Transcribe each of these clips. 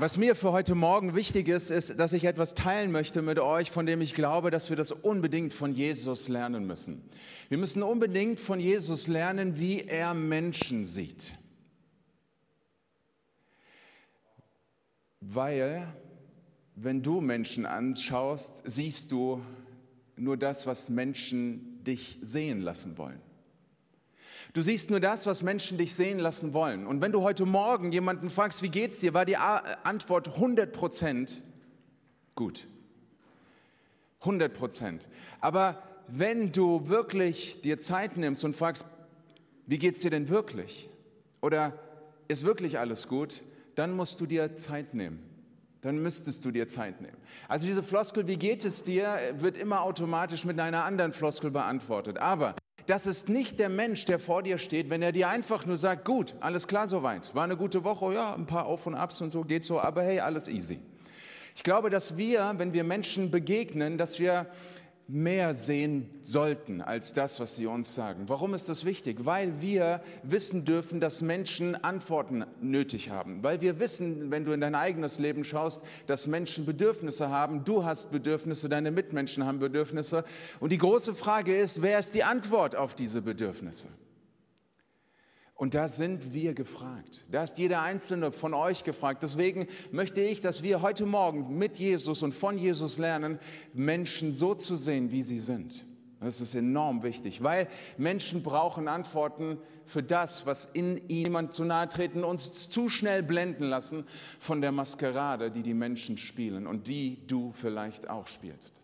Was mir für heute Morgen wichtig ist, ist, dass ich etwas teilen möchte mit euch, von dem ich glaube, dass wir das unbedingt von Jesus lernen müssen. Wir müssen unbedingt von Jesus lernen, wie er Menschen sieht. Weil, wenn du Menschen anschaust, siehst du nur das, was Menschen dich sehen lassen wollen. Du siehst nur das, was Menschen dich sehen lassen wollen. Und wenn du heute Morgen jemanden fragst, wie geht's dir, war die Antwort 100 Prozent gut. 100 Prozent. Aber wenn du wirklich dir Zeit nimmst und fragst, wie geht's dir denn wirklich? Oder ist wirklich alles gut? Dann musst du dir Zeit nehmen. Dann müsstest du dir Zeit nehmen. Also diese Floskel, wie geht es dir, wird immer automatisch mit einer anderen Floskel beantwortet. Aber das ist nicht der Mensch, der vor dir steht, wenn er dir einfach nur sagt, gut, alles klar soweit, war eine gute Woche, ja, ein paar Auf und Abs und so geht so, aber hey, alles easy. Ich glaube, dass wir, wenn wir Menschen begegnen, dass wir mehr sehen sollten als das, was sie uns sagen. Warum ist das wichtig? Weil wir wissen dürfen, dass Menschen Antworten nötig haben. Weil wir wissen, wenn du in dein eigenes Leben schaust, dass Menschen Bedürfnisse haben. Du hast Bedürfnisse, deine Mitmenschen haben Bedürfnisse. Und die große Frage ist, wer ist die Antwort auf diese Bedürfnisse? Und da sind wir gefragt. Da ist jeder einzelne von euch gefragt. Deswegen möchte ich, dass wir heute Morgen mit Jesus und von Jesus lernen, Menschen so zu sehen, wie sie sind. Das ist enorm wichtig, weil Menschen brauchen Antworten für das, was in ihnen zu nahe treten, uns zu schnell blenden lassen von der Maskerade, die die Menschen spielen und die du vielleicht auch spielst.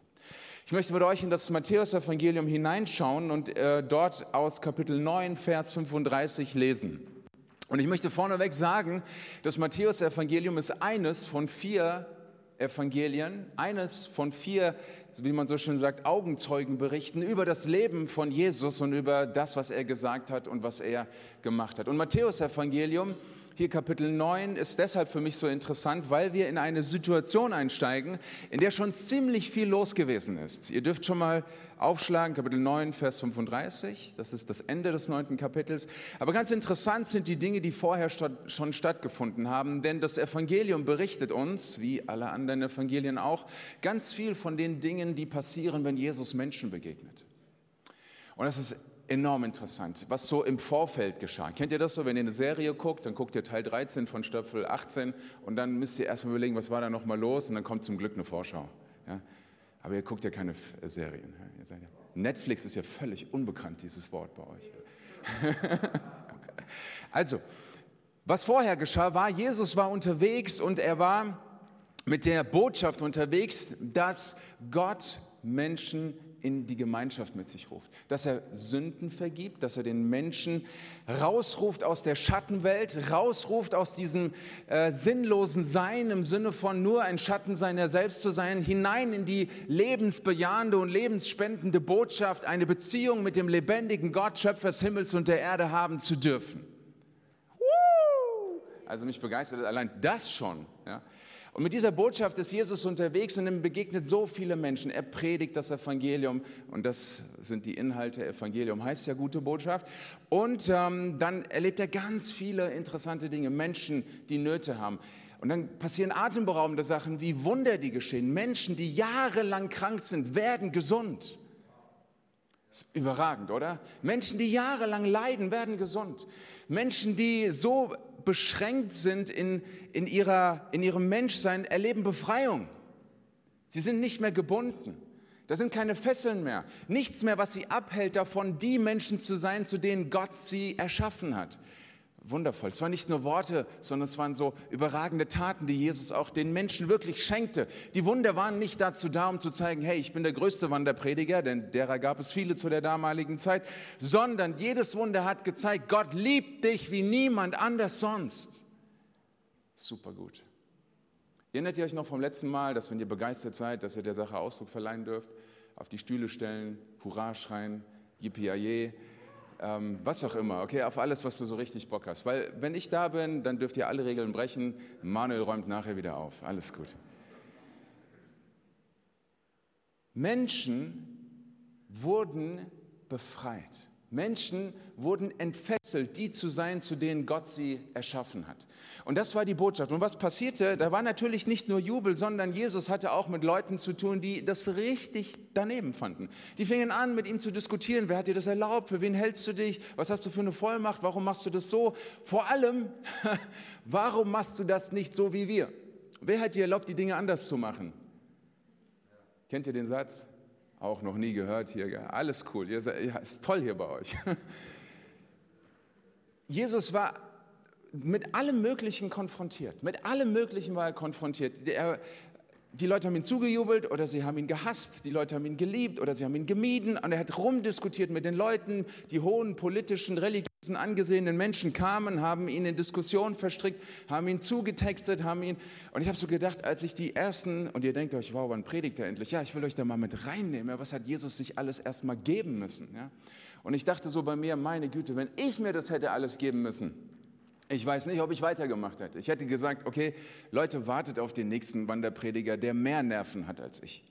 Ich möchte mit euch in das Matthäus-Evangelium hineinschauen und äh, dort aus Kapitel 9, Vers 35 lesen. Und ich möchte vorneweg sagen, das Matthäus-Evangelium ist eines von vier Evangelien, eines von vier, wie man so schön sagt, Augenzeugenberichten über das Leben von Jesus und über das, was er gesagt hat und was er gemacht hat. Und Matthäus-Evangelium hier Kapitel 9 ist deshalb für mich so interessant, weil wir in eine Situation einsteigen, in der schon ziemlich viel los gewesen ist. Ihr dürft schon mal aufschlagen, Kapitel 9, Vers 35, das ist das Ende des neunten Kapitels. Aber ganz interessant sind die Dinge, die vorher schon stattgefunden haben, denn das Evangelium berichtet uns, wie alle anderen Evangelien auch, ganz viel von den Dingen, die passieren, wenn Jesus Menschen begegnet. Und das ist enorm interessant, was so im Vorfeld geschah. Kennt ihr das so, wenn ihr eine Serie guckt, dann guckt ihr Teil 13 von Staffel 18 und dann müsst ihr erstmal überlegen, was war da nochmal los und dann kommt zum Glück eine Vorschau. Ja? Aber ihr guckt ja keine äh, Serien. Ja? Netflix ist ja völlig unbekannt, dieses Wort bei euch. also, was vorher geschah, war, Jesus war unterwegs und er war mit der Botschaft unterwegs, dass Gott Menschen in die Gemeinschaft mit sich ruft, dass er Sünden vergibt, dass er den Menschen rausruft aus der Schattenwelt, rausruft aus diesem äh, sinnlosen Sein im Sinne von nur ein Schatten seiner selbst zu sein, hinein in die lebensbejahende und lebensspendende Botschaft, eine Beziehung mit dem lebendigen Gott, Schöpfer des Himmels und der Erde haben zu dürfen. Also mich begeistert allein das schon. Ja. Und mit dieser Botschaft ist Jesus unterwegs und ihm begegnet so viele Menschen. Er predigt das Evangelium und das sind die Inhalte. Evangelium heißt ja gute Botschaft. Und ähm, dann erlebt er ganz viele interessante Dinge. Menschen, die Nöte haben. Und dann passieren atemberaubende Sachen wie Wunder, die geschehen. Menschen, die jahrelang krank sind, werden gesund. Überragend, oder? Menschen, die jahrelang leiden, werden gesund. Menschen, die so beschränkt sind in, in, ihrer, in ihrem Menschsein, erleben Befreiung. Sie sind nicht mehr gebunden. Da sind keine Fesseln mehr. Nichts mehr, was sie abhält davon, die Menschen zu sein, zu denen Gott sie erschaffen hat wundervoll. Es waren nicht nur Worte, sondern es waren so überragende Taten, die Jesus auch den Menschen wirklich schenkte. Die Wunder waren nicht dazu da, um zu zeigen, hey, ich bin der größte Wanderprediger, denn derer gab es viele zu der damaligen Zeit, sondern jedes Wunder hat gezeigt, Gott liebt dich wie niemand anders sonst. Super gut. Erinnert ihr euch noch vom letzten Mal, dass wenn ihr begeistert seid, dass ihr der Sache Ausdruck verleihen dürft, auf die Stühle stellen, Hurra schreien, Yippie ähm, was auch immer, okay, auf alles, was du so richtig Bock hast. Weil wenn ich da bin, dann dürft ihr alle Regeln brechen. Manuel räumt nachher wieder auf. Alles gut. Menschen wurden befreit. Menschen wurden entfesselt, die zu sein, zu denen Gott sie erschaffen hat. Und das war die Botschaft. Und was passierte? Da war natürlich nicht nur Jubel, sondern Jesus hatte auch mit Leuten zu tun, die das richtig daneben fanden. Die fingen an, mit ihm zu diskutieren. Wer hat dir das erlaubt? Für wen hältst du dich? Was hast du für eine Vollmacht? Warum machst du das so? Vor allem, warum machst du das nicht so wie wir? Wer hat dir erlaubt, die Dinge anders zu machen? Kennt ihr den Satz? Auch noch nie gehört hier. Alles cool. Ihr seid, ja, ist toll hier bei euch. Jesus war mit allem Möglichen konfrontiert. Mit allem Möglichen war er konfrontiert. Er, die Leute haben ihn zugejubelt oder sie haben ihn gehasst, die Leute haben ihn geliebt oder sie haben ihn gemieden und er hat rumdiskutiert mit den Leuten. Die hohen politischen, religiösen, angesehenen Menschen kamen, haben ihn in Diskussionen verstrickt, haben ihn zugetextet, haben ihn. Und ich habe so gedacht, als ich die ersten, und ihr denkt euch, wow, wann predigt er endlich? Ja, ich will euch da mal mit reinnehmen. Was hat Jesus sich alles erstmal geben müssen? Ja? Und ich dachte so bei mir, meine Güte, wenn ich mir das hätte alles geben müssen, ich weiß nicht, ob ich weitergemacht hätte. Ich hätte gesagt, okay, Leute, wartet auf den nächsten Wanderprediger, der mehr Nerven hat als ich.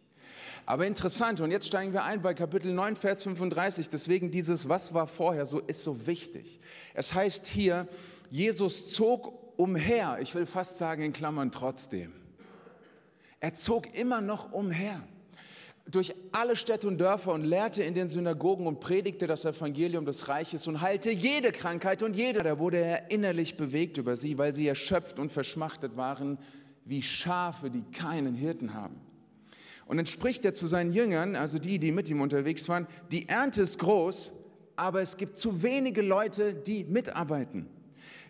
Aber interessant, und jetzt steigen wir ein bei Kapitel 9, Vers 35. Deswegen dieses, was war vorher, so ist so wichtig. Es heißt hier, Jesus zog umher. Ich will fast sagen in Klammern trotzdem. Er zog immer noch umher durch alle Städte und Dörfer und lehrte in den Synagogen und predigte das Evangelium des Reiches und heilte jede Krankheit und jede. Da wurde er innerlich bewegt über sie, weil sie erschöpft und verschmachtet waren, wie Schafe, die keinen Hirten haben. Und dann spricht er zu seinen Jüngern, also die, die mit ihm unterwegs waren, die Ernte ist groß, aber es gibt zu wenige Leute, die mitarbeiten.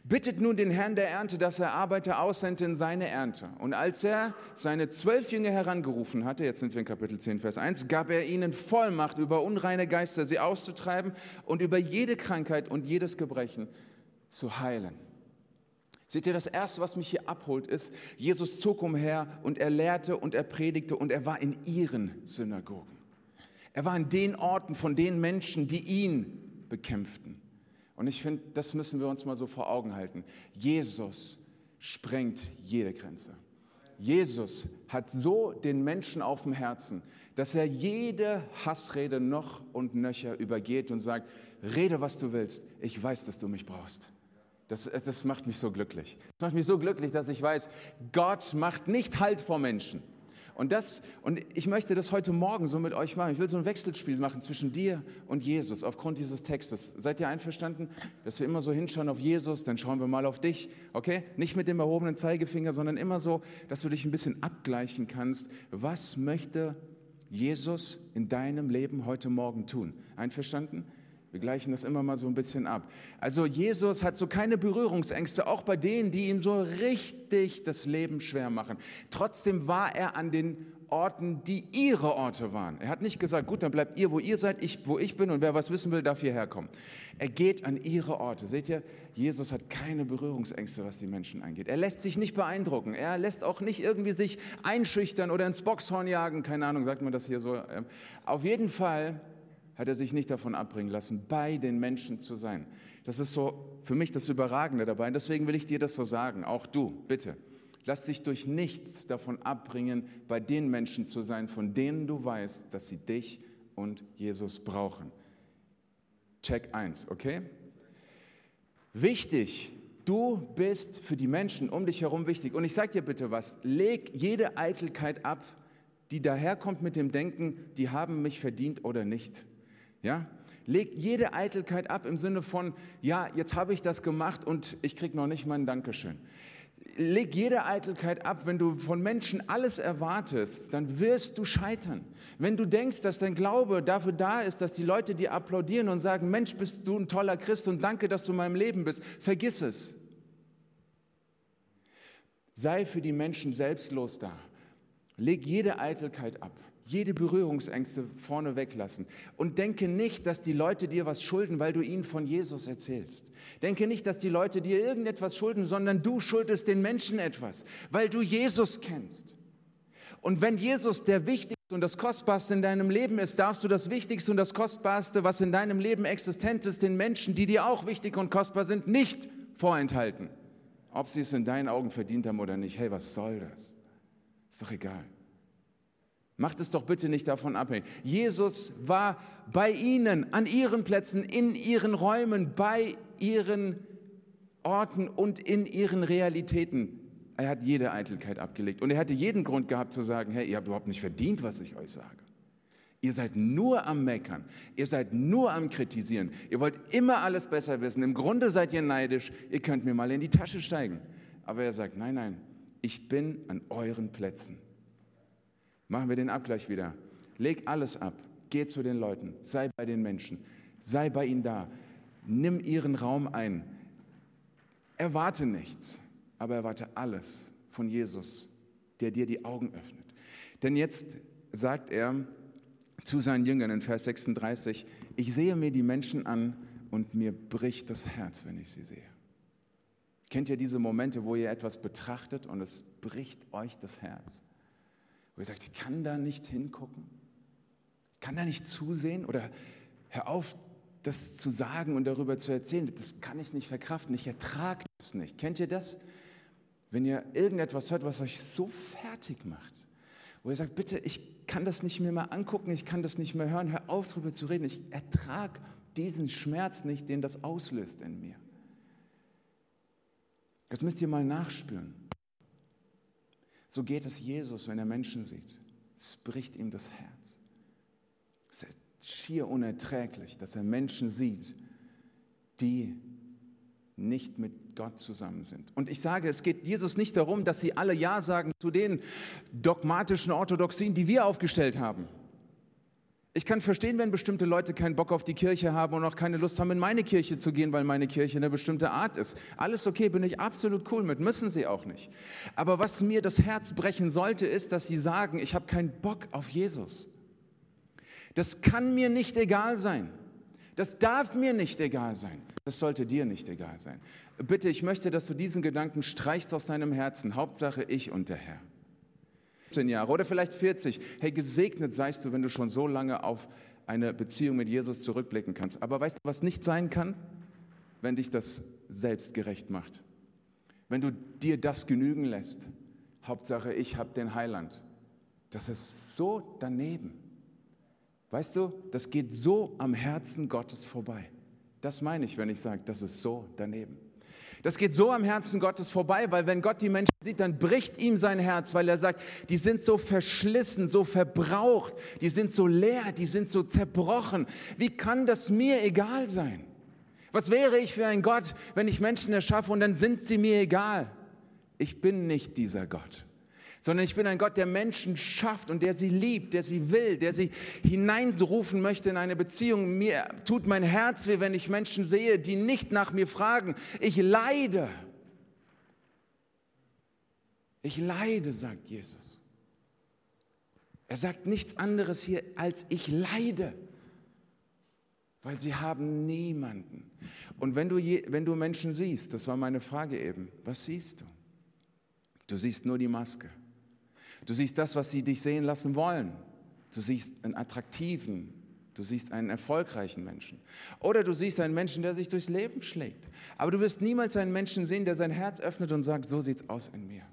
Bittet nun den Herrn der Ernte, dass er Arbeiter aussendet in seine Ernte. Und als er seine zwölf Jünger herangerufen hatte, jetzt sind wir in Kapitel 10, Vers 1, gab er ihnen Vollmacht, über unreine Geister sie auszutreiben und über jede Krankheit und jedes Gebrechen zu heilen. Seht ihr, das Erste, was mich hier abholt, ist, Jesus zog umher und er lehrte und er predigte und er war in ihren Synagogen. Er war in den Orten von den Menschen, die ihn bekämpften. Und ich finde, das müssen wir uns mal so vor Augen halten. Jesus sprengt jede Grenze. Jesus hat so den Menschen auf dem Herzen, dass er jede Hassrede noch und nöcher übergeht und sagt, rede, was du willst. Ich weiß, dass du mich brauchst. Das, das macht mich so glücklich. Das macht mich so glücklich, dass ich weiß, Gott macht nicht Halt vor Menschen. Und, das, und ich möchte das heute Morgen so mit euch machen. Ich will so ein Wechselspiel machen zwischen dir und Jesus aufgrund dieses Textes. Seid ihr einverstanden, dass wir immer so hinschauen auf Jesus, dann schauen wir mal auf dich, okay? Nicht mit dem erhobenen Zeigefinger, sondern immer so, dass du dich ein bisschen abgleichen kannst. Was möchte Jesus in deinem Leben heute Morgen tun? Einverstanden? Wir gleichen das immer mal so ein bisschen ab. Also Jesus hat so keine Berührungsängste, auch bei denen, die ihm so richtig das Leben schwer machen. Trotzdem war er an den Orten, die ihre Orte waren. Er hat nicht gesagt, gut, dann bleibt ihr, wo ihr seid, ich, wo ich bin und wer was wissen will, darf hierher kommen. Er geht an ihre Orte. Seht ihr, Jesus hat keine Berührungsängste, was die Menschen angeht. Er lässt sich nicht beeindrucken. Er lässt auch nicht irgendwie sich einschüchtern oder ins Boxhorn jagen. Keine Ahnung, sagt man das hier so. Ähm, auf jeden Fall hat er sich nicht davon abbringen lassen, bei den Menschen zu sein. Das ist so für mich das Überragende dabei. Und deswegen will ich dir das so sagen. Auch du, bitte. Lass dich durch nichts davon abbringen, bei den Menschen zu sein, von denen du weißt, dass sie dich und Jesus brauchen. Check 1, okay? Wichtig, du bist für die Menschen um dich herum wichtig. Und ich sage dir bitte was, leg jede Eitelkeit ab, die daherkommt mit dem Denken, die haben mich verdient oder nicht. Ja? Leg jede Eitelkeit ab im Sinne von, ja, jetzt habe ich das gemacht und ich kriege noch nicht mal ein Dankeschön. Leg jede Eitelkeit ab. Wenn du von Menschen alles erwartest, dann wirst du scheitern. Wenn du denkst, dass dein Glaube dafür da ist, dass die Leute dir applaudieren und sagen, Mensch, bist du ein toller Christ und danke, dass du in meinem Leben bist, vergiss es. Sei für die Menschen selbstlos da. Leg jede Eitelkeit ab jede Berührungsängste vorne weglassen und denke nicht, dass die Leute dir was schulden, weil du ihnen von Jesus erzählst. Denke nicht, dass die Leute dir irgendetwas schulden, sondern du schuldest den Menschen etwas, weil du Jesus kennst. Und wenn Jesus der wichtigste und das kostbarste in deinem Leben ist, darfst du das wichtigste und das kostbarste, was in deinem Leben existent ist, den Menschen, die dir auch wichtig und kostbar sind, nicht vorenthalten. Ob sie es in deinen Augen verdient haben oder nicht, hey, was soll das? Ist doch egal. Macht es doch bitte nicht davon abhängig. Jesus war bei ihnen, an ihren Plätzen, in ihren Räumen, bei ihren Orten und in ihren Realitäten. Er hat jede Eitelkeit abgelegt und er hätte jeden Grund gehabt zu sagen, hey, ihr habt überhaupt nicht verdient, was ich euch sage. Ihr seid nur am Meckern, ihr seid nur am Kritisieren, ihr wollt immer alles besser wissen. Im Grunde seid ihr neidisch, ihr könnt mir mal in die Tasche steigen. Aber er sagt, nein, nein, ich bin an euren Plätzen. Machen wir den Abgleich wieder. Leg alles ab, geh zu den Leuten, sei bei den Menschen, sei bei ihnen da, nimm ihren Raum ein. Erwarte nichts, aber erwarte alles von Jesus, der dir die Augen öffnet. Denn jetzt sagt er, zu seinen Jüngern in Vers 36, ich sehe mir die Menschen an und mir bricht das Herz, wenn ich sie sehe. Kennt ihr diese Momente, wo ihr etwas betrachtet und es bricht euch das Herz? Wo ihr sagt, ich kann da nicht hingucken, ich kann da nicht zusehen oder hör auf, das zu sagen und darüber zu erzählen, das kann ich nicht verkraften, ich ertrage das nicht. Kennt ihr das? Wenn ihr irgendetwas hört, was euch so fertig macht, wo ihr sagt, bitte, ich kann das nicht mehr mal angucken, ich kann das nicht mehr hören, hör auf darüber zu reden, ich ertrage diesen Schmerz nicht, den das auslöst in mir. Das müsst ihr mal nachspüren. So geht es Jesus, wenn er Menschen sieht. Es bricht ihm das Herz. Es ist schier unerträglich, dass er Menschen sieht, die nicht mit Gott zusammen sind. Und ich sage, es geht Jesus nicht darum, dass sie alle Ja sagen zu den dogmatischen Orthodoxien, die wir aufgestellt haben. Ich kann verstehen, wenn bestimmte Leute keinen Bock auf die Kirche haben und auch keine Lust haben, in meine Kirche zu gehen, weil meine Kirche eine bestimmte Art ist. Alles okay, bin ich absolut cool mit, müssen sie auch nicht. Aber was mir das Herz brechen sollte, ist, dass sie sagen, ich habe keinen Bock auf Jesus. Das kann mir nicht egal sein. Das darf mir nicht egal sein. Das sollte dir nicht egal sein. Bitte, ich möchte, dass du diesen Gedanken streichst aus deinem Herzen. Hauptsache ich und der Herr. 10 Jahre oder vielleicht 40. Hey, gesegnet seist du, wenn du schon so lange auf eine Beziehung mit Jesus zurückblicken kannst. Aber weißt du, was nicht sein kann? Wenn dich das selbstgerecht macht. Wenn du dir das genügen lässt. Hauptsache ich habe den Heiland. Das ist so daneben. Weißt du, das geht so am Herzen Gottes vorbei. Das meine ich, wenn ich sage, das ist so daneben. Das geht so am Herzen Gottes vorbei, weil wenn Gott die Menschen sieht, dann bricht ihm sein Herz, weil er sagt, die sind so verschlissen, so verbraucht, die sind so leer, die sind so zerbrochen. Wie kann das mir egal sein? Was wäre ich für ein Gott, wenn ich Menschen erschaffe und dann sind sie mir egal? Ich bin nicht dieser Gott sondern ich bin ein Gott, der Menschen schafft und der sie liebt, der sie will, der sie hineinrufen möchte in eine Beziehung. Mir tut mein Herz weh, wenn ich Menschen sehe, die nicht nach mir fragen. Ich leide. Ich leide, sagt Jesus. Er sagt nichts anderes hier als ich leide, weil sie haben niemanden. Und wenn du, je, wenn du Menschen siehst, das war meine Frage eben, was siehst du? Du siehst nur die Maske. Du siehst das, was sie dich sehen lassen wollen. Du siehst einen attraktiven, du siehst einen erfolgreichen Menschen. Oder du siehst einen Menschen, der sich durchs Leben schlägt. Aber du wirst niemals einen Menschen sehen, der sein Herz öffnet und sagt, so sieht's aus in mir.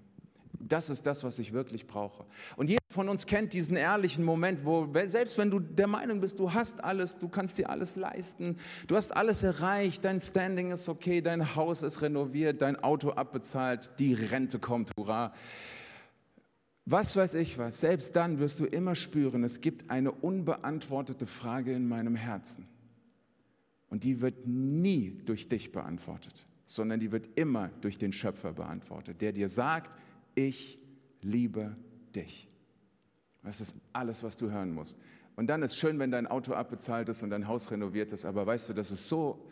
Das ist das, was ich wirklich brauche. Und jeder von uns kennt diesen ehrlichen Moment, wo selbst wenn du der Meinung bist, du hast alles, du kannst dir alles leisten, du hast alles erreicht, dein Standing ist okay, dein Haus ist renoviert, dein Auto abbezahlt, die Rente kommt, hurra was weiß ich was, selbst dann wirst du immer spüren, es gibt eine unbeantwortete Frage in meinem Herzen. Und die wird nie durch dich beantwortet, sondern die wird immer durch den Schöpfer beantwortet, der dir sagt, ich liebe dich. Das ist alles, was du hören musst. Und dann ist schön, wenn dein Auto abbezahlt ist und dein Haus renoviert ist, aber weißt du, das ist so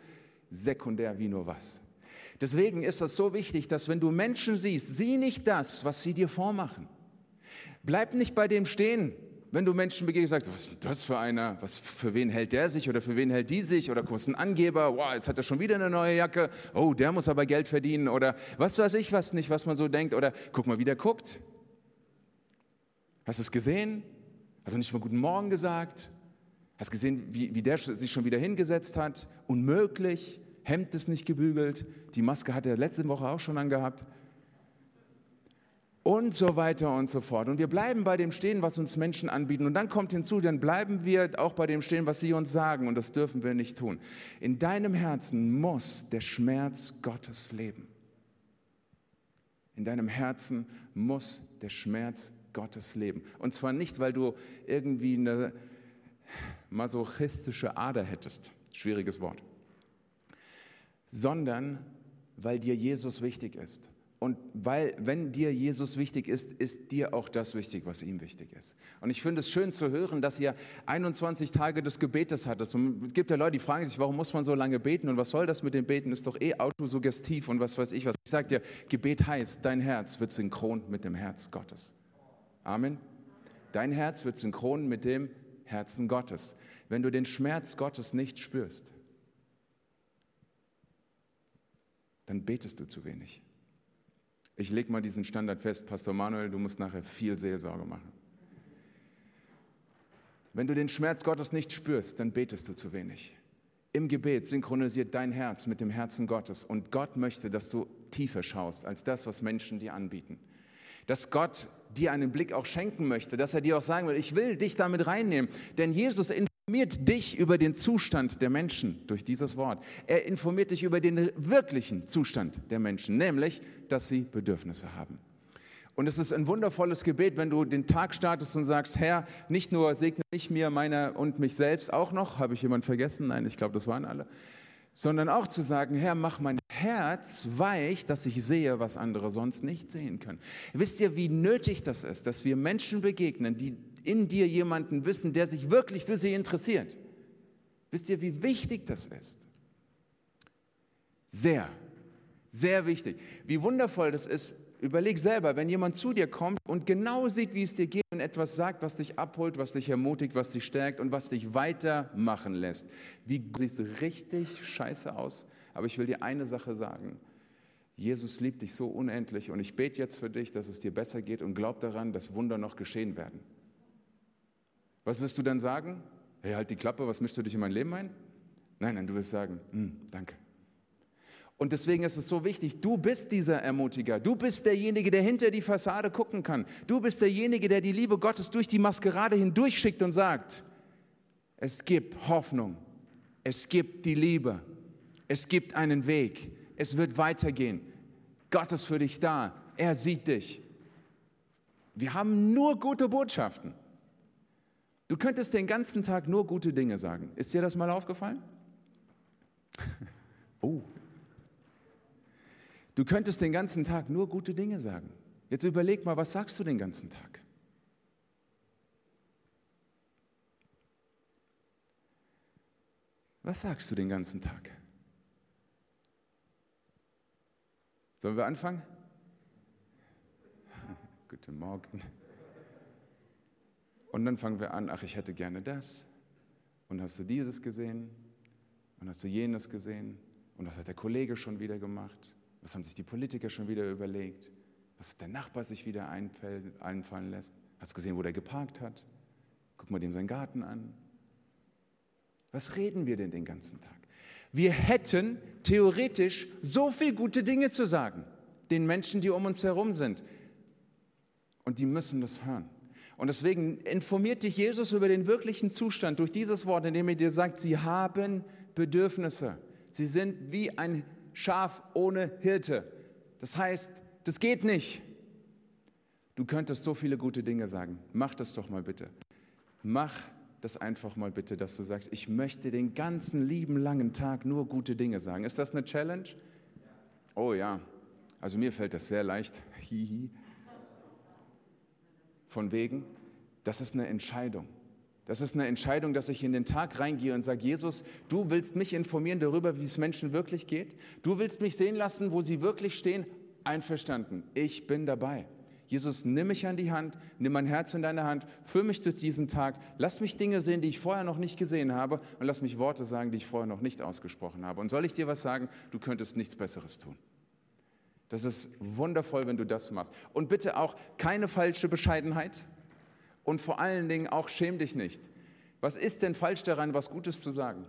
sekundär wie nur was. Deswegen ist es so wichtig, dass wenn du Menschen siehst, sieh nicht das, was sie dir vormachen. Bleib nicht bei dem stehen. Wenn du Menschen begegnest, sagst, was ist das für einer? Was, für wen hält der sich oder für wen hält die sich? Oder ist ein Angeber? Wow, jetzt hat er schon wieder eine neue Jacke. Oh, der muss aber Geld verdienen. Oder was weiß ich was nicht, was man so denkt. Oder guck mal, wie der guckt. Hast du es gesehen? Hat er nicht mal guten Morgen gesagt? Hast du gesehen, wie, wie der sich schon wieder hingesetzt hat? Unmöglich. Hemd ist nicht gebügelt. Die Maske hat er letzte Woche auch schon angehabt. Und so weiter und so fort. Und wir bleiben bei dem stehen, was uns Menschen anbieten. Und dann kommt hinzu, dann bleiben wir auch bei dem stehen, was sie uns sagen. Und das dürfen wir nicht tun. In deinem Herzen muss der Schmerz Gottes leben. In deinem Herzen muss der Schmerz Gottes leben. Und zwar nicht, weil du irgendwie eine masochistische Ader hättest. Schwieriges Wort. Sondern weil dir Jesus wichtig ist und weil, wenn dir Jesus wichtig ist, ist dir auch das wichtig, was ihm wichtig ist. Und ich finde es schön zu hören, dass ihr 21 Tage des Gebetes hattet. Und es gibt ja Leute, die fragen sich, warum muss man so lange beten und was soll das mit dem Beten? Ist doch eh autosuggestiv und was weiß ich was. Ich sage dir, Gebet heißt, dein Herz wird synchron mit dem Herz Gottes. Amen. Dein Herz wird synchron mit dem Herzen Gottes. Wenn du den Schmerz Gottes nicht spürst, dann betest du zu wenig. Ich lege mal diesen Standard fest, Pastor Manuel, du musst nachher viel Seelsorge machen. Wenn du den Schmerz Gottes nicht spürst, dann betest du zu wenig. Im Gebet synchronisiert dein Herz mit dem Herzen Gottes und Gott möchte, dass du tiefer schaust als das, was Menschen dir anbieten. Dass Gott dir einen Blick auch schenken möchte, dass er dir auch sagen will, ich will dich damit reinnehmen. Denn Jesus informiert dich über den Zustand der Menschen durch dieses Wort. Er informiert dich über den wirklichen Zustand der Menschen, nämlich, dass sie Bedürfnisse haben. Und es ist ein wundervolles Gebet, wenn du den Tag startest und sagst, Herr, nicht nur segne ich mir, meine und mich selbst auch noch, habe ich jemand vergessen? Nein, ich glaube, das waren alle. Sondern auch zu sagen, Herr, mach mein Herz weich, dass ich sehe, was andere sonst nicht sehen können. Wisst ihr, wie nötig das ist, dass wir Menschen begegnen, die in dir jemanden wissen, der sich wirklich für sie interessiert. Wisst ihr, wie wichtig das ist? Sehr, sehr wichtig. Wie wundervoll das ist. Überleg selber, wenn jemand zu dir kommt und genau sieht, wie es dir geht und etwas sagt, was dich abholt, was dich ermutigt, was dich stärkt und was dich weitermachen lässt. Wie siehst du richtig scheiße aus? Aber ich will dir eine Sache sagen. Jesus liebt dich so unendlich und ich bete jetzt für dich, dass es dir besser geht und glaub daran, dass Wunder noch geschehen werden. Was wirst du dann sagen? Hey, halt die Klappe, was mischst du dich in mein Leben ein? Nein, nein, du wirst sagen, hm, danke. Und deswegen ist es so wichtig, du bist dieser Ermutiger. Du bist derjenige, der hinter die Fassade gucken kann. Du bist derjenige, der die Liebe Gottes durch die Maskerade hindurchschickt und sagt, es gibt Hoffnung, es gibt die Liebe, es gibt einen Weg, es wird weitergehen. Gott ist für dich da, er sieht dich. Wir haben nur gute Botschaften. Du könntest den ganzen Tag nur gute Dinge sagen. Ist dir das mal aufgefallen? oh. Du könntest den ganzen Tag nur gute Dinge sagen. Jetzt überleg mal, was sagst du den ganzen Tag? Was sagst du den ganzen Tag? Sollen wir anfangen? Guten Morgen. Und dann fangen wir an, ach, ich hätte gerne das. Und hast du dieses gesehen? Und hast du jenes gesehen? Und was hat der Kollege schon wieder gemacht? Was haben sich die Politiker schon wieder überlegt? Was der Nachbar sich wieder einfallen lässt? Hast du gesehen, wo der geparkt hat? Guck mal dem seinen Garten an. Was reden wir denn den ganzen Tag? Wir hätten theoretisch so viel gute Dinge zu sagen, den Menschen, die um uns herum sind. Und die müssen das hören. Und deswegen informiert dich Jesus über den wirklichen Zustand durch dieses Wort, indem er dir sagt, sie haben Bedürfnisse. Sie sind wie ein Schaf ohne Hirte. Das heißt, das geht nicht. Du könntest so viele gute Dinge sagen. Mach das doch mal bitte. Mach das einfach mal bitte, dass du sagst, ich möchte den ganzen lieben langen Tag nur gute Dinge sagen. Ist das eine Challenge? Oh ja, also mir fällt das sehr leicht. Von wegen, das ist eine Entscheidung. Das ist eine Entscheidung, dass ich in den Tag reingehe und sage, Jesus, du willst mich informieren darüber, wie es Menschen wirklich geht. Du willst mich sehen lassen, wo sie wirklich stehen. Einverstanden, ich bin dabei. Jesus, nimm mich an die Hand, nimm mein Herz in deine Hand, füll mich durch diesen Tag, lass mich Dinge sehen, die ich vorher noch nicht gesehen habe und lass mich Worte sagen, die ich vorher noch nicht ausgesprochen habe. Und soll ich dir was sagen? Du könntest nichts Besseres tun. Das ist wundervoll, wenn du das machst. Und bitte auch keine falsche Bescheidenheit und vor allen Dingen auch schäm dich nicht. Was ist denn falsch daran, was Gutes zu sagen?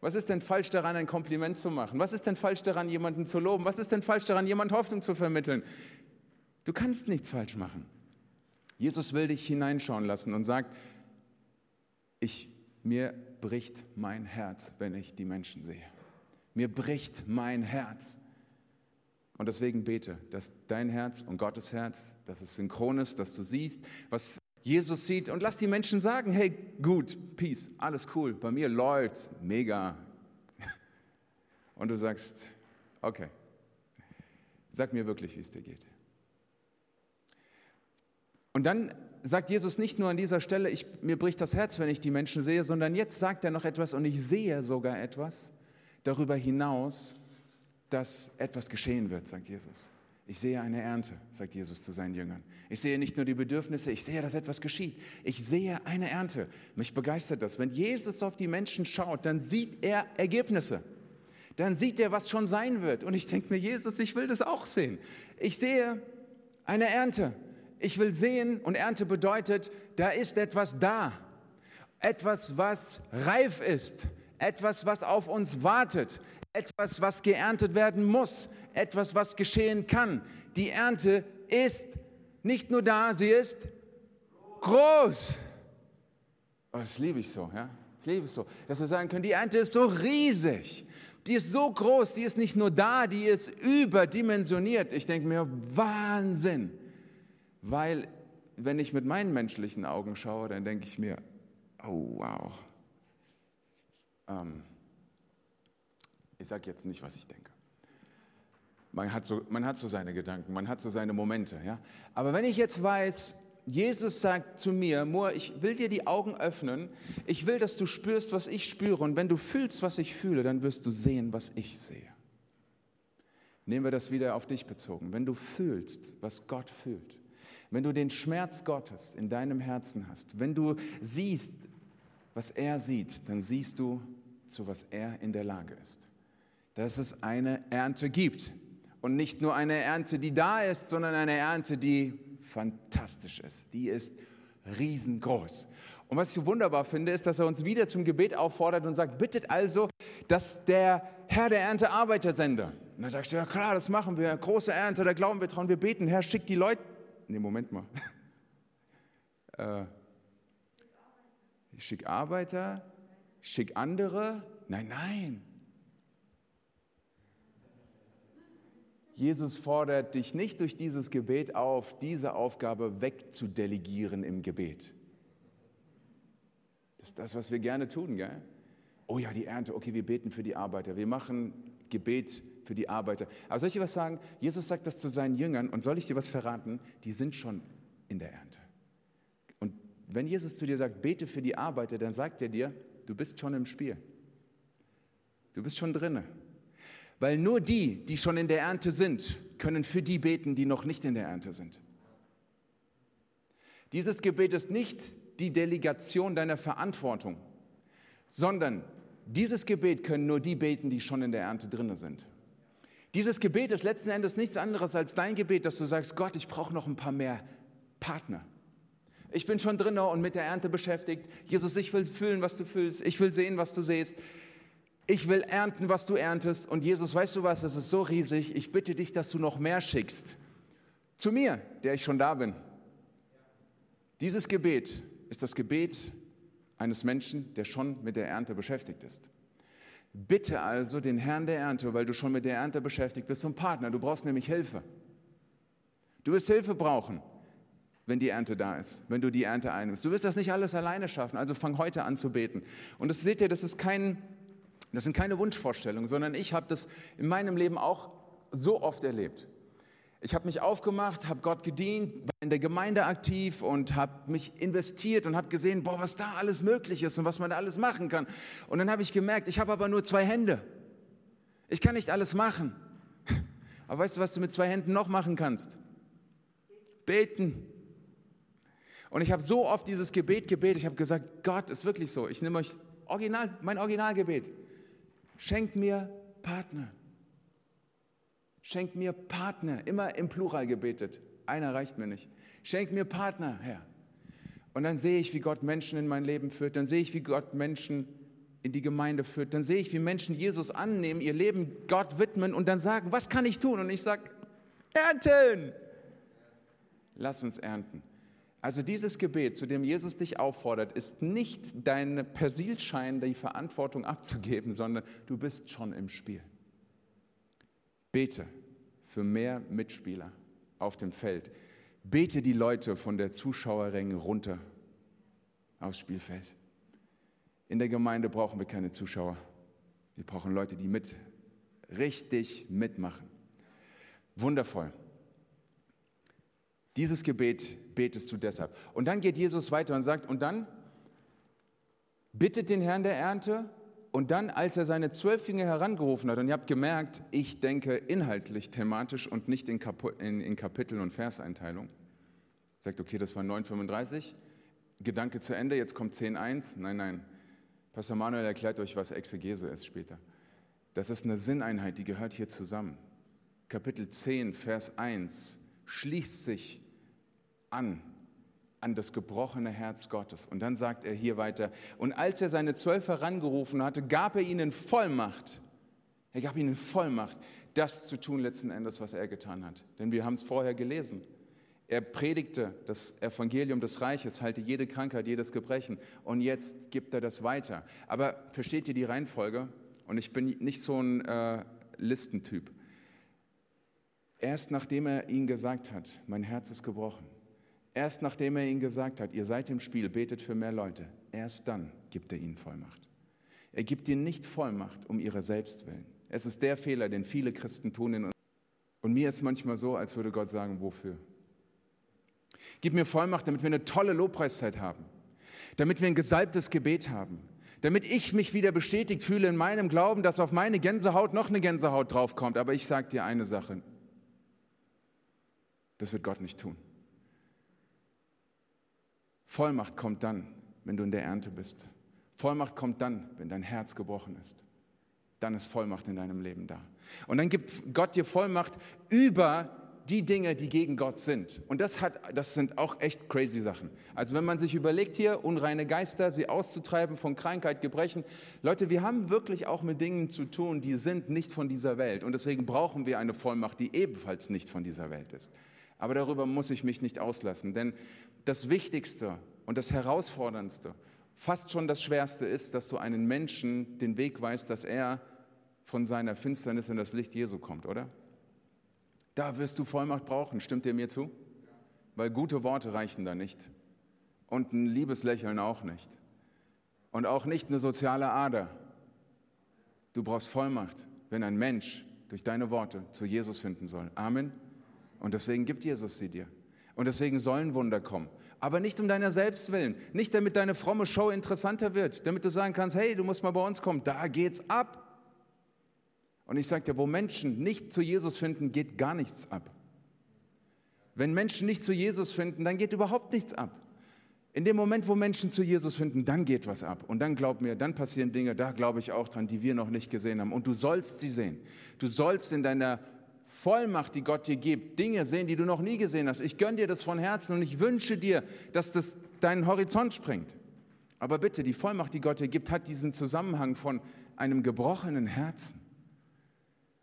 Was ist denn falsch daran, ein Kompliment zu machen? Was ist denn falsch daran, jemanden zu loben? Was ist denn falsch daran, jemand Hoffnung zu vermitteln? Du kannst nichts falsch machen. Jesus will dich hineinschauen lassen und sagt, ich, mir bricht mein Herz, wenn ich die Menschen sehe. Mir bricht mein Herz. Und deswegen bete, dass dein Herz und Gottes Herz, dass es synchron ist, dass du siehst, was Jesus sieht und lass die Menschen sagen, hey, gut, Peace, alles cool, bei mir läuft's, mega. Und du sagst, okay, sag mir wirklich, wie es dir geht. Und dann sagt Jesus nicht nur an dieser Stelle, ich, mir bricht das Herz, wenn ich die Menschen sehe, sondern jetzt sagt er noch etwas und ich sehe sogar etwas darüber hinaus, dass etwas geschehen wird, sagt Jesus. Ich sehe eine Ernte, sagt Jesus zu seinen Jüngern. Ich sehe nicht nur die Bedürfnisse, ich sehe, dass etwas geschieht. Ich sehe eine Ernte. Mich begeistert das. Wenn Jesus auf die Menschen schaut, dann sieht er Ergebnisse. Dann sieht er, was schon sein wird. Und ich denke mir, Jesus, ich will das auch sehen. Ich sehe eine Ernte. Ich will sehen und Ernte bedeutet, da ist etwas da. Etwas, was reif ist. Etwas, was auf uns wartet. Etwas, was geerntet werden muss. Etwas, was geschehen kann. Die Ernte ist nicht nur da, sie ist groß. Oh, das liebe ich so, ja. Ich liebe es so, dass wir sagen können, die Ernte ist so riesig. Die ist so groß, die ist nicht nur da, die ist überdimensioniert. Ich denke mir, Wahnsinn. Weil, wenn ich mit meinen menschlichen Augen schaue, dann denke ich mir, oh wow. Ähm, ich sage jetzt nicht, was ich denke. Man hat, so, man hat so seine Gedanken, man hat so seine Momente. Ja? Aber wenn ich jetzt weiß, Jesus sagt zu mir, Moor, ich will dir die Augen öffnen, ich will, dass du spürst, was ich spüre und wenn du fühlst, was ich fühle, dann wirst du sehen, was ich sehe. Nehmen wir das wieder auf dich bezogen. Wenn du fühlst, was Gott fühlt, wenn du den Schmerz Gottes in deinem Herzen hast, wenn du siehst, was er sieht, dann siehst du, zu was er in der Lage ist. Dass es eine Ernte gibt. Und nicht nur eine Ernte, die da ist, sondern eine Ernte, die fantastisch ist. Die ist riesengroß. Und was ich so wunderbar finde, ist, dass er uns wieder zum Gebet auffordert und sagt, bittet also, dass der Herr der Ernte Arbeiter sende. Und dann sagst du, ja klar, das machen wir, große Ernte, da glauben wir dran, wir beten, Herr, schick die Leute, Nee, Moment mal. äh, schick Arbeiter, schick andere. Nein, nein. Jesus fordert dich nicht durch dieses Gebet auf, diese Aufgabe wegzudelegieren im Gebet. Das ist das, was wir gerne tun, gell? Oh ja, die Ernte, okay, wir beten für die Arbeiter. Wir machen Gebet für die Arbeiter. Aber soll ich dir was sagen? Jesus sagt das zu seinen Jüngern und soll ich dir was verraten? Die sind schon in der Ernte. Und wenn Jesus zu dir sagt, bete für die Arbeiter, dann sagt er dir, du bist schon im Spiel. Du bist schon drinne. Weil nur die, die schon in der Ernte sind, können für die beten, die noch nicht in der Ernte sind. Dieses Gebet ist nicht die Delegation deiner Verantwortung, sondern dieses Gebet können nur die beten, die schon in der Ernte drinne sind. Dieses Gebet ist letzten Endes nichts anderes als dein Gebet, dass du sagst, Gott, ich brauche noch ein paar mehr Partner. Ich bin schon drin und mit der Ernte beschäftigt. Jesus, ich will fühlen, was du fühlst. Ich will sehen, was du siehst. Ich will ernten, was du erntest. Und Jesus, weißt du was, es ist so riesig. Ich bitte dich, dass du noch mehr schickst. Zu mir, der ich schon da bin. Dieses Gebet ist das Gebet eines Menschen, der schon mit der Ernte beschäftigt ist. Bitte also den Herrn der Ernte, weil du schon mit der Ernte beschäftigt bist, zum Partner. Du brauchst nämlich Hilfe. Du wirst Hilfe brauchen, wenn die Ernte da ist, wenn du die Ernte einnimmst. Du wirst das nicht alles alleine schaffen, also fang heute an zu beten. Und das seht ihr, das, ist kein, das sind keine Wunschvorstellungen, sondern ich habe das in meinem Leben auch so oft erlebt. Ich habe mich aufgemacht, habe Gott gedient, war in der Gemeinde aktiv und habe mich investiert und habe gesehen, boah, was da alles möglich ist und was man da alles machen kann. Und dann habe ich gemerkt, ich habe aber nur zwei Hände. Ich kann nicht alles machen. Aber weißt du, was du mit zwei Händen noch machen kannst? Beten. Und ich habe so oft dieses Gebet gebetet. Ich habe gesagt, Gott ist wirklich so. Ich nehme euch original, mein Originalgebet. Schenk mir Partner. Schenk mir Partner, immer im Plural gebetet. Einer reicht mir nicht. Schenk mir Partner, Herr. Und dann sehe ich, wie Gott Menschen in mein Leben führt. Dann sehe ich, wie Gott Menschen in die Gemeinde führt. Dann sehe ich, wie Menschen Jesus annehmen, ihr Leben Gott widmen und dann sagen, was kann ich tun? Und ich sage, ernten. lass uns ernten. Also dieses Gebet, zu dem Jesus dich auffordert, ist nicht dein Persilschein, die Verantwortung abzugeben, sondern du bist schon im Spiel. Bete für mehr Mitspieler auf dem Feld. Bete die Leute von der Zuschauerränge runter aufs Spielfeld. In der Gemeinde brauchen wir keine Zuschauer. Wir brauchen Leute, die mit richtig mitmachen. Wundervoll. Dieses Gebet betest du deshalb. Und dann geht Jesus weiter und sagt, und dann bittet den Herrn der Ernte. Und dann, als er seine zwölf Jünger herangerufen hat, und ihr habt gemerkt, ich denke inhaltlich, thematisch und nicht in, Kap in, in Kapitel- und Verseinteilung. Sagt, okay, das war 9,35, Gedanke zu Ende, jetzt kommt 10,1. Nein, nein. Pastor Manuel erklärt euch, was Exegese ist später. Das ist eine Sinneinheit, die gehört hier zusammen. Kapitel 10, Vers 1 schließt sich an an das gebrochene Herz Gottes. Und dann sagt er hier weiter, und als er seine Zwölf herangerufen hatte, gab er ihnen Vollmacht. Er gab ihnen Vollmacht, das zu tun letzten Endes, was er getan hat. Denn wir haben es vorher gelesen. Er predigte das Evangelium des Reiches, halte jede Krankheit, jedes Gebrechen. Und jetzt gibt er das weiter. Aber versteht ihr die Reihenfolge? Und ich bin nicht so ein äh, Listentyp. Erst nachdem er ihnen gesagt hat, mein Herz ist gebrochen, erst nachdem er ihnen gesagt hat, ihr seid im Spiel, betet für mehr Leute, erst dann gibt er ihnen Vollmacht. Er gibt ihnen nicht Vollmacht um ihre selbst willen. Es ist der Fehler, den viele Christen tun in uns. Und mir ist manchmal so, als würde Gott sagen, wofür? Gib mir Vollmacht, damit wir eine tolle Lobpreiszeit haben, damit wir ein gesalbtes Gebet haben, damit ich mich wieder bestätigt fühle in meinem Glauben, dass auf meine Gänsehaut noch eine Gänsehaut draufkommt. Aber ich sage dir eine Sache, das wird Gott nicht tun. Vollmacht kommt dann, wenn du in der Ernte bist. Vollmacht kommt dann, wenn dein Herz gebrochen ist. Dann ist Vollmacht in deinem Leben da. Und dann gibt Gott dir Vollmacht über die Dinge, die gegen Gott sind. Und das, hat, das sind auch echt crazy Sachen. Also wenn man sich überlegt hier, unreine Geister, sie auszutreiben von Krankheit, Gebrechen. Leute, wir haben wirklich auch mit Dingen zu tun, die sind nicht von dieser Welt. Und deswegen brauchen wir eine Vollmacht, die ebenfalls nicht von dieser Welt ist. Aber darüber muss ich mich nicht auslassen, denn das Wichtigste und das Herausforderndste, fast schon das Schwerste ist, dass du einen Menschen den Weg weißt, dass er von seiner Finsternis in das Licht Jesu kommt, oder? Da wirst du Vollmacht brauchen, stimmt ihr mir zu? Weil gute Worte reichen da nicht. Und ein liebes Lächeln auch nicht. Und auch nicht eine soziale Ader. Du brauchst Vollmacht, wenn ein Mensch durch deine Worte zu Jesus finden soll. Amen. Und deswegen gibt Jesus sie dir. Und deswegen sollen Wunder kommen. Aber nicht um deiner selbst willen. Nicht damit deine fromme Show interessanter wird. Damit du sagen kannst, hey, du musst mal bei uns kommen. Da geht's ab. Und ich sage dir, wo Menschen nicht zu Jesus finden, geht gar nichts ab. Wenn Menschen nicht zu Jesus finden, dann geht überhaupt nichts ab. In dem Moment, wo Menschen zu Jesus finden, dann geht was ab. Und dann glaub mir, dann passieren Dinge, da glaube ich auch dran, die wir noch nicht gesehen haben. Und du sollst sie sehen. Du sollst in deiner Vollmacht, die Gott dir gibt, Dinge sehen, die du noch nie gesehen hast. Ich gönne dir das von Herzen und ich wünsche dir, dass das deinen Horizont springt. Aber bitte, die Vollmacht, die Gott dir gibt, hat diesen Zusammenhang von einem gebrochenen Herzen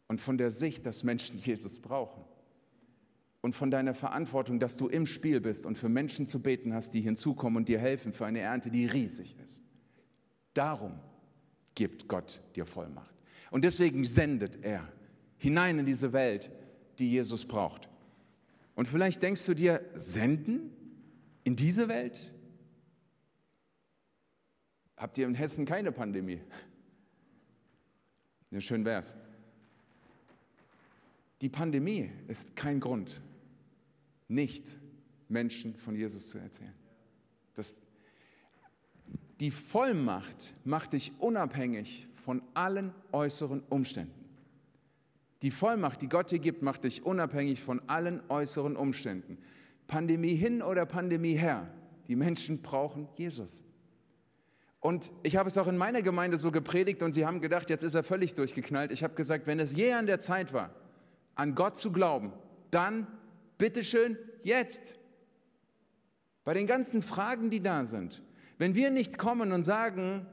und von der Sicht, dass Menschen Jesus brauchen. Und von deiner Verantwortung, dass du im Spiel bist und für Menschen zu beten hast, die hinzukommen und dir helfen für eine Ernte, die riesig ist. Darum gibt Gott dir Vollmacht. Und deswegen sendet er hinein in diese Welt, die Jesus braucht. Und vielleicht denkst du dir, senden in diese Welt? Habt ihr in Hessen keine Pandemie? Ja, schön wär's. Die Pandemie ist kein Grund, nicht Menschen von Jesus zu erzählen. Das, die Vollmacht macht dich unabhängig von allen äußeren Umständen. Die Vollmacht, die Gott dir gibt, macht dich unabhängig von allen äußeren Umständen. Pandemie hin oder Pandemie her. Die Menschen brauchen Jesus. Und ich habe es auch in meiner Gemeinde so gepredigt und sie haben gedacht, jetzt ist er völlig durchgeknallt. Ich habe gesagt, wenn es je an der Zeit war, an Gott zu glauben, dann bitteschön jetzt. Bei den ganzen Fragen, die da sind, wenn wir nicht kommen und sagen,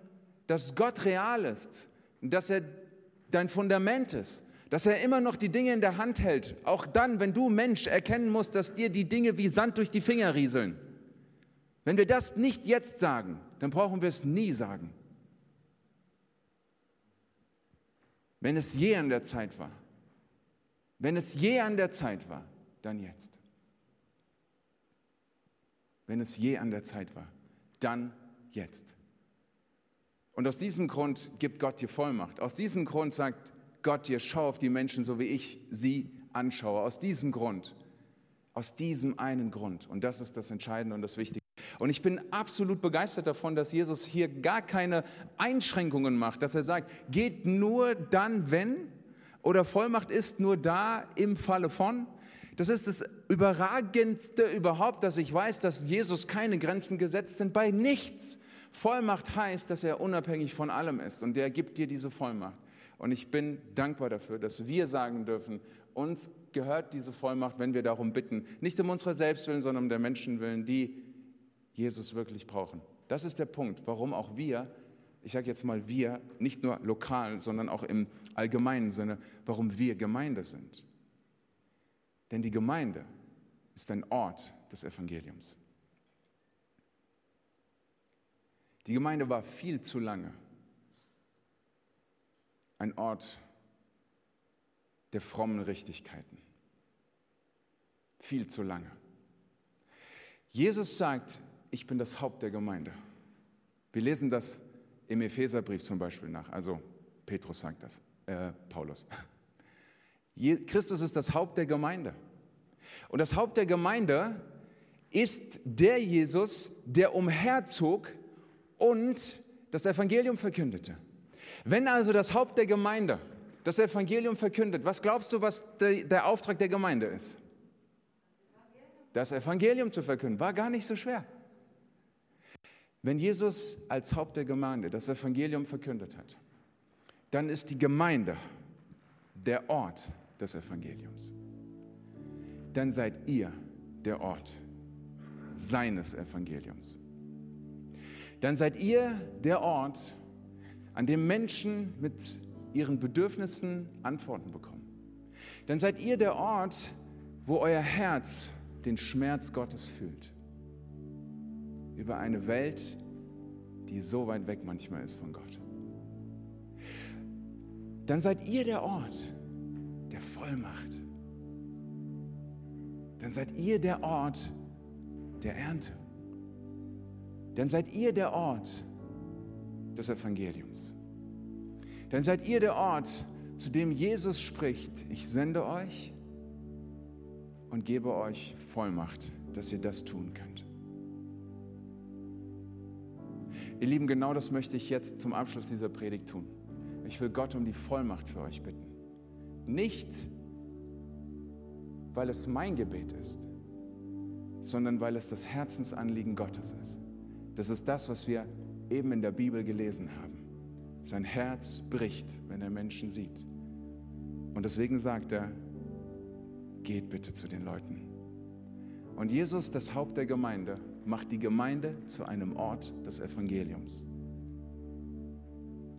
dass Gott real ist, dass er dein Fundament ist, dass er immer noch die Dinge in der Hand hält, auch dann, wenn du Mensch erkennen musst, dass dir die Dinge wie Sand durch die Finger rieseln. Wenn wir das nicht jetzt sagen, dann brauchen wir es nie sagen. Wenn es je an der Zeit war, wenn es je an der Zeit war, dann jetzt. Wenn es je an der Zeit war, dann jetzt. Und aus diesem Grund gibt Gott dir Vollmacht. Aus diesem Grund sagt Gott dir, schau auf die Menschen, so wie ich sie anschaue. Aus diesem Grund. Aus diesem einen Grund. Und das ist das Entscheidende und das Wichtige. Und ich bin absolut begeistert davon, dass Jesus hier gar keine Einschränkungen macht, dass er sagt, geht nur dann, wenn, oder Vollmacht ist nur da im Falle von. Das ist das Überragendste überhaupt, dass ich weiß, dass Jesus keine Grenzen gesetzt sind bei nichts. Vollmacht heißt, dass er unabhängig von allem ist und der gibt dir diese Vollmacht. Und ich bin dankbar dafür, dass wir sagen dürfen, uns gehört diese Vollmacht, wenn wir darum bitten, nicht um unserer Selbstwillen, sondern um der Menschen willen, die Jesus wirklich brauchen. Das ist der Punkt, warum auch wir, ich sage jetzt mal wir, nicht nur lokal, sondern auch im allgemeinen Sinne, warum wir Gemeinde sind. Denn die Gemeinde ist ein Ort des Evangeliums. Die Gemeinde war viel zu lange ein Ort der frommen Richtigkeiten. Viel zu lange. Jesus sagt, ich bin das Haupt der Gemeinde. Wir lesen das im Epheserbrief zum Beispiel nach. Also Petrus sagt das, äh, Paulus. Christus ist das Haupt der Gemeinde. Und das Haupt der Gemeinde ist der Jesus, der umherzog und das Evangelium verkündete. Wenn also das Haupt der Gemeinde das Evangelium verkündet, was glaubst du, was der, Auftrag der Gemeinde ist? Das Evangelium zu verkünden. War gar nicht so schwer. Wenn Jesus als Haupt der Gemeinde das Evangelium verkündet hat, dann ist die Gemeinde der Ort des Evangeliums. Dann seid ihr der Ort seines Evangeliums. Dann seid ihr der Ort, an dem Menschen mit ihren Bedürfnissen Antworten bekommen. Dann seid ihr der Ort, wo euer Herz den Schmerz Gottes fühlt. Über eine Welt, die so weit weg manchmal ist von Gott. Dann seid ihr der Ort der Vollmacht. Dann seid ihr der Ort der Ernte. Dann seid ihr der Ort des Evangeliums. Dann seid ihr der Ort, zu dem Jesus spricht, ich sende euch und gebe euch Vollmacht, dass ihr das tun könnt. Ihr Lieben, genau das möchte ich jetzt zum Abschluss dieser Predigt tun. Ich will Gott um die Vollmacht für euch bitten. Nicht, weil es mein Gebet ist, sondern weil es das Herzensanliegen Gottes ist. Das ist das, was wir eben in der Bibel gelesen haben. Sein Herz bricht, wenn er Menschen sieht. Und deswegen sagt er, geht bitte zu den Leuten. Und Jesus, das Haupt der Gemeinde, macht die Gemeinde zu einem Ort des Evangeliums.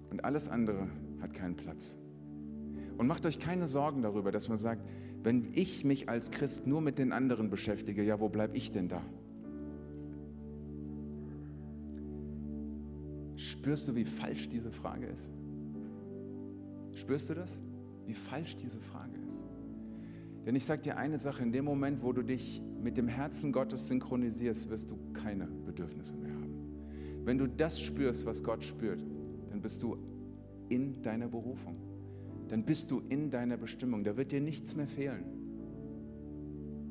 Und alles andere hat keinen Platz. Und macht euch keine Sorgen darüber, dass man sagt, wenn ich mich als Christ nur mit den anderen beschäftige, ja, wo bleibe ich denn da? Spürst du, wie falsch diese Frage ist? Spürst du das? Wie falsch diese Frage ist? Denn ich sage dir eine Sache, in dem Moment, wo du dich mit dem Herzen Gottes synchronisierst, wirst du keine Bedürfnisse mehr haben. Wenn du das spürst, was Gott spürt, dann bist du in deiner Berufung. Dann bist du in deiner Bestimmung. Da wird dir nichts mehr fehlen.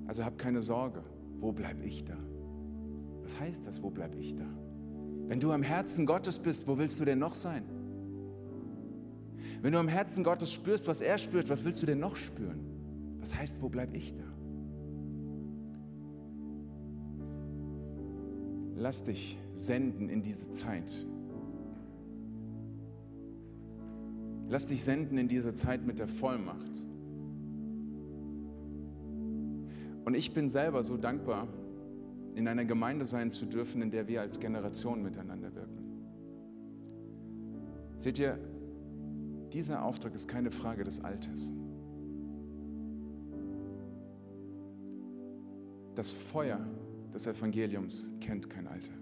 Also hab keine Sorge. Wo bleibe ich da? Was heißt das, wo bleibe ich da? Wenn du am Herzen Gottes bist, wo willst du denn noch sein? Wenn du am Herzen Gottes spürst, was er spürt, was willst du denn noch spüren? Was heißt, wo bleibe ich da? Lass dich senden in diese Zeit. Lass dich senden in diese Zeit mit der Vollmacht. Und ich bin selber so dankbar, in einer Gemeinde sein zu dürfen, in der wir als Generation miteinander wirken. Seht ihr, dieser Auftrag ist keine Frage des Alters. Das Feuer des Evangeliums kennt kein Alter.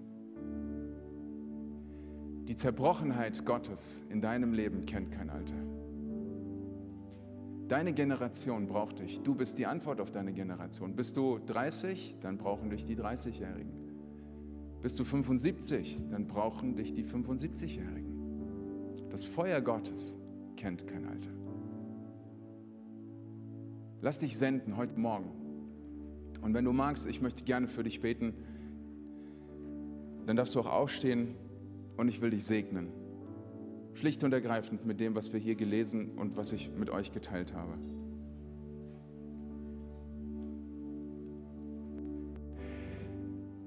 Die Zerbrochenheit Gottes in deinem Leben kennt kein Alter. Deine Generation braucht dich. Du bist die Antwort auf deine Generation. Bist du 30, dann brauchen dich die 30-Jährigen. Bist du 75, dann brauchen dich die 75-Jährigen. Das Feuer Gottes kennt kein Alter. Lass dich senden heute Morgen. Und wenn du magst, ich möchte gerne für dich beten, dann darfst du auch aufstehen und ich will dich segnen. Schlicht und ergreifend mit dem, was wir hier gelesen und was ich mit euch geteilt habe.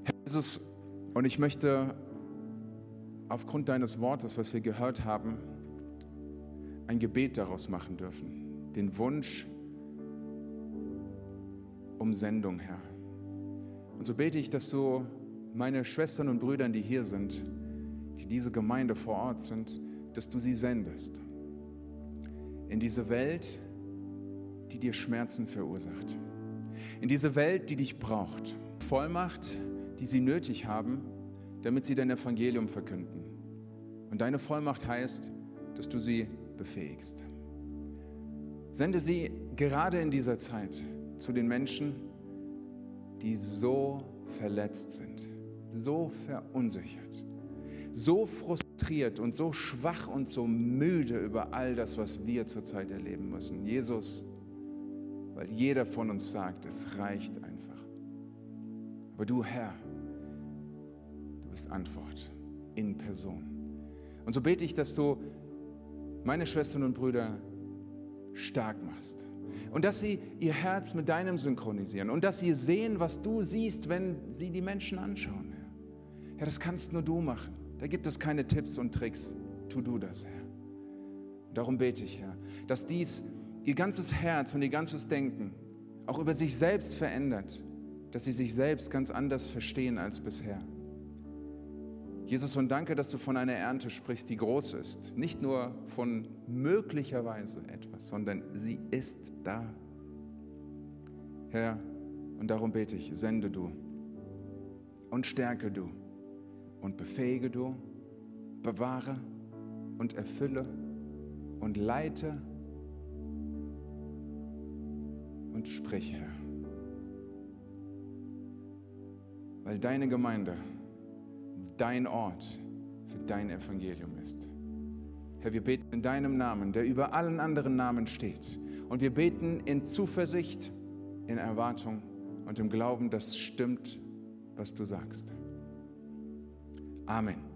Herr Jesus, und ich möchte aufgrund deines Wortes, was wir gehört haben, ein Gebet daraus machen dürfen. Den Wunsch um Sendung, Herr. Und so bete ich, dass du meine Schwestern und Brüder, die hier sind, die diese Gemeinde vor Ort sind, dass du sie sendest in diese Welt, die dir Schmerzen verursacht. In diese Welt, die dich braucht. Vollmacht, die sie nötig haben, damit sie dein Evangelium verkünden. Und deine Vollmacht heißt, dass du sie befähigst. Sende sie gerade in dieser Zeit zu den Menschen, die so verletzt sind, so verunsichert, so frustriert und so schwach und so müde über all das, was wir zurzeit erleben müssen. Jesus, weil jeder von uns sagt, es reicht einfach. Aber du, Herr, du bist Antwort in Person. Und so bete ich, dass du meine Schwestern und Brüder stark machst. Und dass sie ihr Herz mit deinem synchronisieren. Und dass sie sehen, was du siehst, wenn sie die Menschen anschauen. Herr, ja, das kannst nur du machen. Da gibt es keine Tipps und Tricks. Tu du das, Herr. Darum bete ich, Herr, dass dies ihr ganzes Herz und ihr ganzes Denken auch über sich selbst verändert, dass sie sich selbst ganz anders verstehen als bisher. Jesus, und danke, dass du von einer Ernte sprichst, die groß ist. Nicht nur von möglicherweise etwas, sondern sie ist da. Herr, und darum bete ich, sende du und stärke du und befähige du, bewahre und erfülle und leite und sprich, Herr. Weil deine Gemeinde dein Ort für dein Evangelium ist. Herr, wir beten in deinem Namen, der über allen anderen Namen steht. Und wir beten in Zuversicht, in Erwartung und im Glauben, dass stimmt, was du sagst. Amen. Amen.